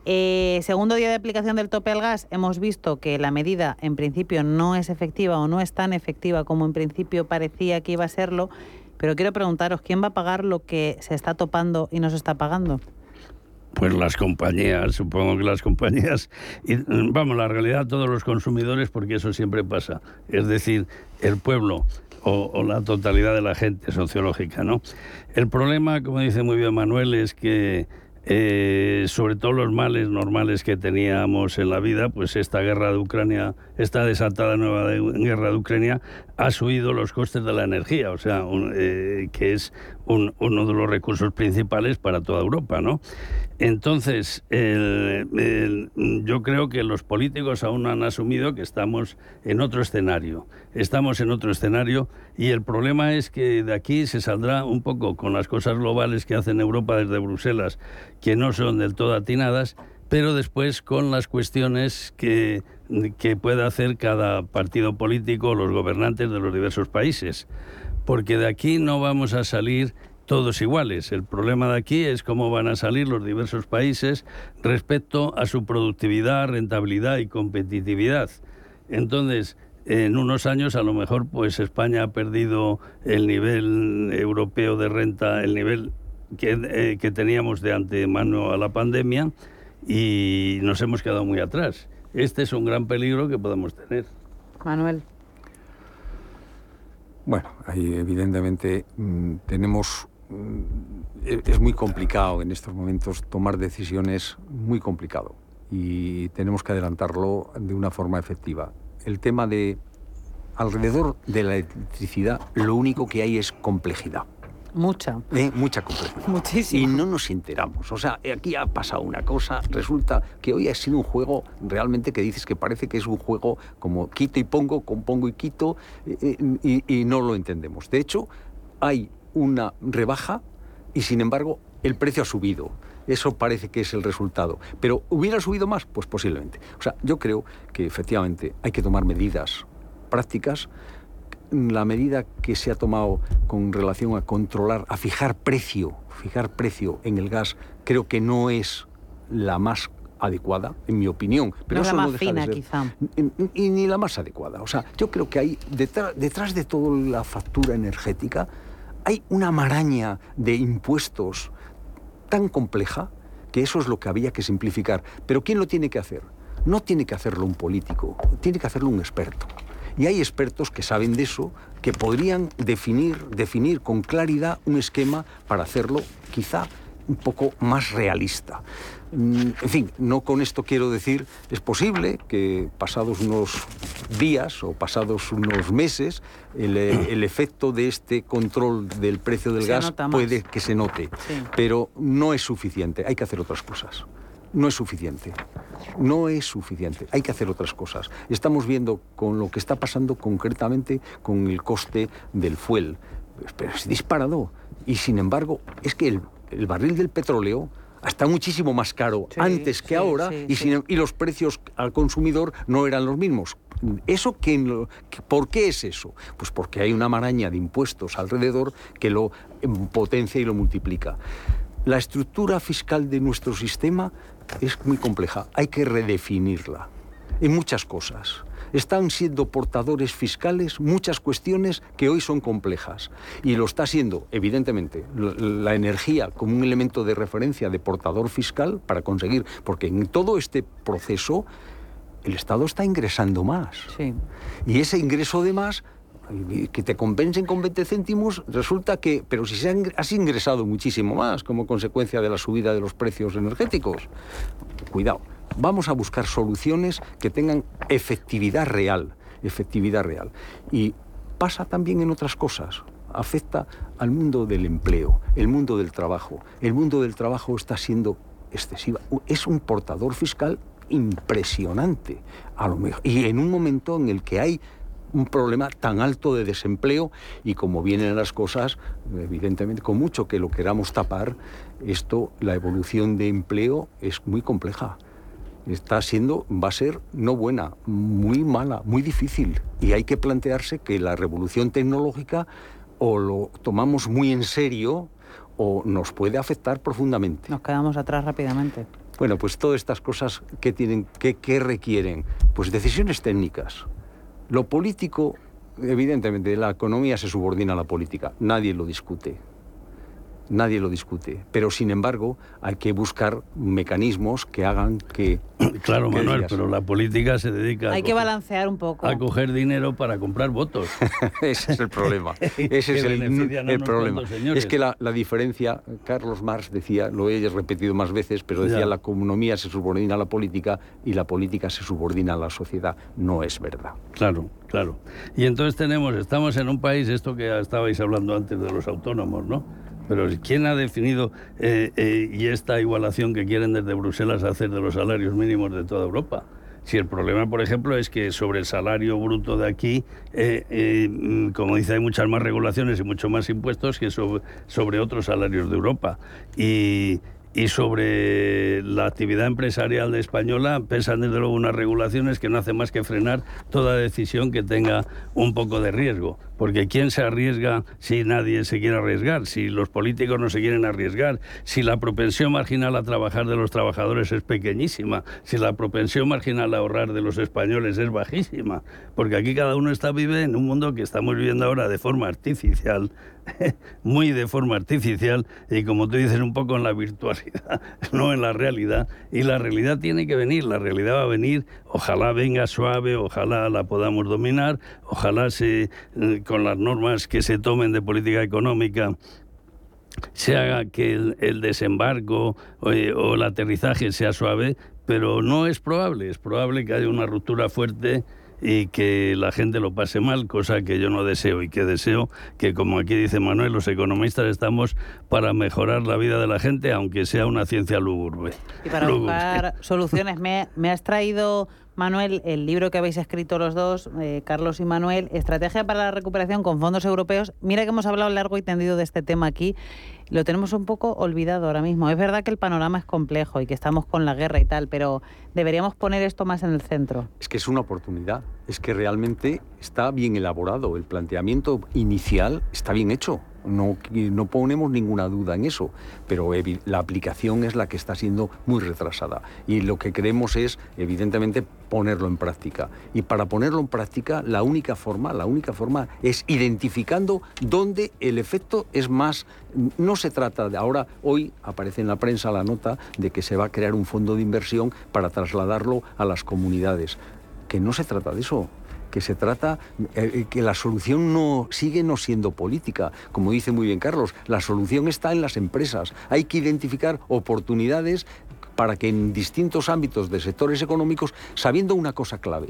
eh, segundo día de aplicación del tope al gas, hemos visto que la medida en principio no es efectiva o no es tan efectiva como en principio parecía que iba a serlo, pero quiero preguntaros, ¿quién va a pagar lo que se está topando y no se está pagando? Pues las compañías, supongo que las compañías, y vamos, la realidad todos los consumidores, porque eso siempre pasa, es decir, el pueblo o, o la totalidad de la gente sociológica, ¿no? El problema, como dice muy bien Manuel, es que eh, sobre todo los males normales que teníamos en la vida, pues esta guerra de Ucrania, esta desatada nueva guerra de Ucrania, ha subido los costes de la energía, o sea, eh, que es uno de los recursos principales para toda Europa, ¿no? Entonces, yo creo que los políticos aún han asumido que estamos en otro escenario. Estamos en otro escenario y el problema es que de aquí se saldrá un poco con las cosas globales que hacen Europa desde Bruselas, que no son del todo atinadas, pero después con las cuestiones que, que pueda hacer cada partido político, los gobernantes de los diversos países. Porque de aquí no vamos a salir todos iguales. El problema de aquí es cómo van a salir los diversos países respecto a su productividad, rentabilidad y competitividad. Entonces, en unos años a lo mejor pues España ha perdido el nivel europeo de renta, el nivel que, eh, que teníamos de antemano a la pandemia y nos hemos quedado muy atrás. Este es un gran peligro que podemos tener. Manuel. Bueno, ahí evidentemente mm, tenemos Mm, es muy complicado en estos momentos tomar decisiones, muy complicado, y tenemos que adelantarlo de una forma efectiva. El tema de alrededor de la electricidad, lo único que hay es complejidad. Mucha. Eh, mucha complejidad. Muchísimo. Y no nos enteramos. O sea, aquí ha pasado una cosa. Resulta que hoy ha sido un juego realmente que dices que parece que es un juego como quito y pongo, compongo y quito, eh, eh, y no lo entendemos. De hecho, hay una rebaja y sin embargo el precio ha subido. Eso parece que es el resultado. Pero ¿hubiera subido más? Pues posiblemente. O sea, yo creo que efectivamente hay que tomar medidas prácticas. La medida que se ha tomado con relación a controlar, a fijar precio, fijar precio en el gas, creo que no es la más adecuada, en mi opinión. Pero no la más fina, quizá. Y ni la más adecuada. O sea, yo creo que hay detrás, detrás de toda la factura energética hay una maraña de impuestos tan compleja que eso es lo que había que simplificar. Pero ¿quién lo tiene que hacer? No tiene que hacerlo un político, tiene que hacerlo un experto. Y hay expertos que saben de eso, que podrían definir, definir con claridad un esquema para hacerlo quizá un poco más realista. Mm, en fin, no con esto quiero decir, es posible que pasados unos días o pasados unos meses, el, eh, efecto de este control del precio del gas puede que se note, pero no es suficiente, hay que hacer otras cosas. No es suficiente. No es suficiente. Hay que hacer otras cosas. Estamos viendo con lo que está pasando concretamente con el coste del fuel. Pero es disparado. Y sin embargo, es que el, el barril del petróleo está muchísimo más caro antes que ahora y, y, los precios al consumidor no eran los mismos. ¿Eso que, ¿Por qué es eso? Pues porque hay una maraña de impuestos alrededor que lo potencia y lo multiplica. La estructura fiscal de nuestro sistema es muy compleja, hay que redefinirla en muchas cosas están siendo portadores fiscales muchas cuestiones que hoy son complejas. Y lo está siendo, evidentemente, la energía como un elemento de referencia de portador fiscal para conseguir, porque en todo este proceso el Estado está ingresando más. Y ese ingreso de más que te compensen con 20 céntimos, resulta que, pero si se has ingresado muchísimo más como consecuencia de la subida de los precios energéticos, cuidado vamos a buscar soluciones que tengan efectividad real, efectividad real. Y pasa también en otras cosas. Afecta al mundo del empleo, el mundo del trabajo. El mundo del trabajo está siendo excesiva. Es un portador fiscal impresionante. A lo mejor, y en un momento en el que hay un problema tan alto de desempleo y como vienen las cosas, evidentemente, con mucho que lo queramos tapar, esto, la evolución de empleo es muy compleja está siendo, va a ser no buena, muy mala, muy difícil. Y hay que plantearse que la revolución tecnológica o lo tomamos muy en serio o nos puede afectar profundamente. Nos quedamos atrás rápidamente. Bueno, pues todas estas cosas que tienen, que, que requieren, pues decisiones técnicas. Lo político, evidentemente, la economía se subordina a la política, nadie lo discute. Nadie lo discute. Pero sin embargo, hay que buscar mecanismos que hagan que. Claro, Manuel, pero la política se dedica. Hay que balancear un poco. A coger dinero para comprar votos. Ese es el problema. Ese es el, problema. Es que la, diferencia, Carlos Marx decía, lo he repetido más veces, pero decía la economía se subordina a la política y la política se subordina a la sociedad. No es verdad. Claro, claro. Y entonces tenemos, estamos en un país, esto que estabais hablando antes de los autónomos, ¿no? Pero ¿quién ha definido eh, eh, y esta igualación que quieren desde Bruselas hacer de los salarios mínimos de toda Europa? Si el problema, por ejemplo, es que sobre el salario bruto de aquí, eh, como dice, hay muchas más regulaciones y mucho más impuestos que sobre, sobre otros salarios de Europa. Y, y sobre la actividad empresarial de española pesan desde luego unas regulaciones que no hacen más que frenar toda decisión que tenga un poco de riesgo. Porque ¿quién se arriesga si nadie se quiere arriesgar? Si los políticos no se quieren arriesgar, si la propensión marginal a trabajar de los trabajadores es pequeñísima, si la propensión marginal a ahorrar de los españoles es bajísima. Porque aquí cada uno está vive en un mundo que estamos viviendo ahora de forma artificial, muy de forma artificial y como tú dices un poco en la virtualidad, no en la realidad. Y la realidad tiene que venir, la realidad va a venir, ojalá venga suave, ojalá la podamos dominar, ojalá se, eh, con las normas que se tomen de política económica se haga que el, desembarco eh, o el aterrizaje sea suave, pero no es probable, es probable que haya una ruptura fuerte y que la gente lo pase mal, cosa que yo no deseo y que deseo que, como aquí dice Manuel, los economistas estamos para mejorar la vida de la gente, aunque sea una ciencia lúgubre. Y para buscar soluciones, me, me has traído Manuel, el libro que habéis escrito los dos, eh, Carlos y Manuel, Estrategia para la recuperación con fondos europeos. Mira que hemos hablado largo y tendido de este tema aquí. Lo tenemos un poco olvidado ahora mismo. Es verdad que el panorama es complejo y que estamos con la guerra y tal, pero deberíamos poner esto más en el centro. Es que es una oportunidad. Es que realmente está bien elaborado. El planteamiento inicial está bien hecho. No, no ponemos ninguna duda en eso, pero la aplicación es la que está siendo muy retrasada. Y lo que queremos es, evidentemente, ponerlo en práctica. Y para ponerlo en práctica, la única forma, la única forma es identificando dónde el efecto es más. No se trata de ahora, hoy aparece en la prensa la nota de que se va a crear un fondo de inversión para trasladarlo a las comunidades. Que no se trata de eso que se trata, eh, eh, que la solución no sigue no siendo política. Como dice muy bien Carlos, la solución está en las empresas. Hay que identificar oportunidades para que en distintos ámbitos de sectores económicos, sabiendo una cosa clave,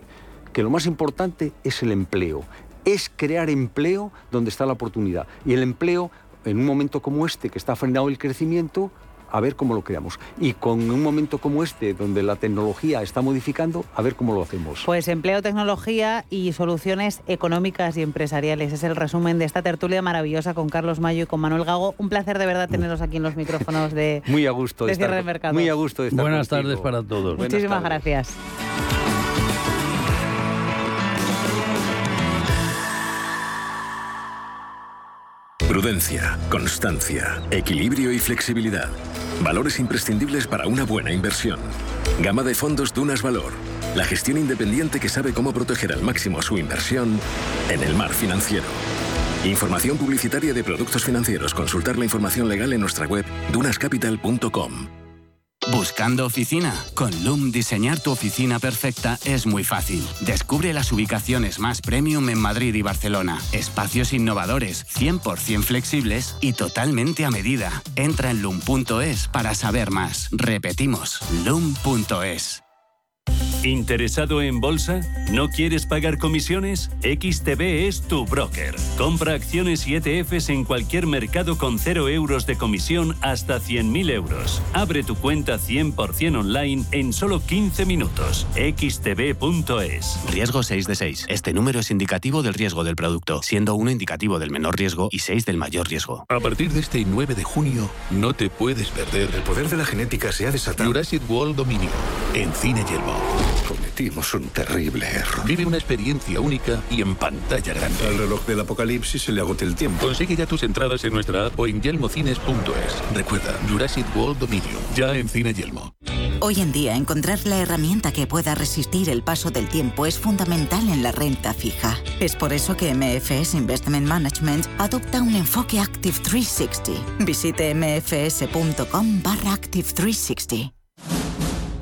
que lo más importante es el empleo, es crear empleo donde está la oportunidad. Y el empleo, en un momento como este, que está frenado el crecimiento, a ver cómo lo creamos. Y con un momento como este, donde la tecnología está modificando, a ver cómo lo hacemos. Pues empleo, tecnología y soluciones económicas y empresariales. Es el resumen de esta tertulia maravillosa con Carlos Mayo y con Manuel Gago. Un placer de verdad tenerlos aquí en los micrófonos de, muy a gusto de, cierre de mercado. Muy a gusto de estar Buenas tardes para todos. Muchísimas gracias. Prudencia, constancia, equilibrio y flexibilidad. Valores imprescindibles para una buena inversión. Gama de fondos Dunas Valor. La gestión independiente que sabe cómo proteger al máximo su inversión en el mar financiero. Información publicitaria de productos financieros. Consultar la información legal en nuestra web dunascapital.com. ¿Buscando oficina? Con Loom diseñar tu oficina perfecta es muy fácil. Descubre las ubicaciones más premium en Madrid y Barcelona. Espacios innovadores, 100% flexibles y totalmente a medida. Entra en loom.es para saber más. Repetimos, loom.es. ¿Interesado en bolsa? ¿No quieres pagar comisiones? XTB es tu broker. Compra acciones y ETFs en cualquier mercado con 0 euros de comisión hasta 100.000 euros. Abre tu cuenta 100% online en solo 15 minutos. XTB.es. Riesgo 6 de 6. Este número es indicativo del riesgo del producto, siendo 1 indicativo del menor riesgo y 6 del mayor riesgo. A partir de este 9 de junio, no te puedes perder. El poder de la genética se ha desatado. Jurassic World Dominion. En Cine Yelmo. Cometimos un terrible error. Vive una experiencia única y en pantalla grande. Al reloj del apocalipsis se le agote el tiempo. Consigue ya tus entradas en nuestra app o en yelmocines.es. Recuerda, Jurassic World Dominion, ya en Cine Yelmo. Hoy en día, encontrar la herramienta que pueda resistir el paso del tiempo es fundamental en la renta fija. Es por eso que MFS Investment Management adopta un enfoque Active 360. Visite mfs.com barra Active 360.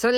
Son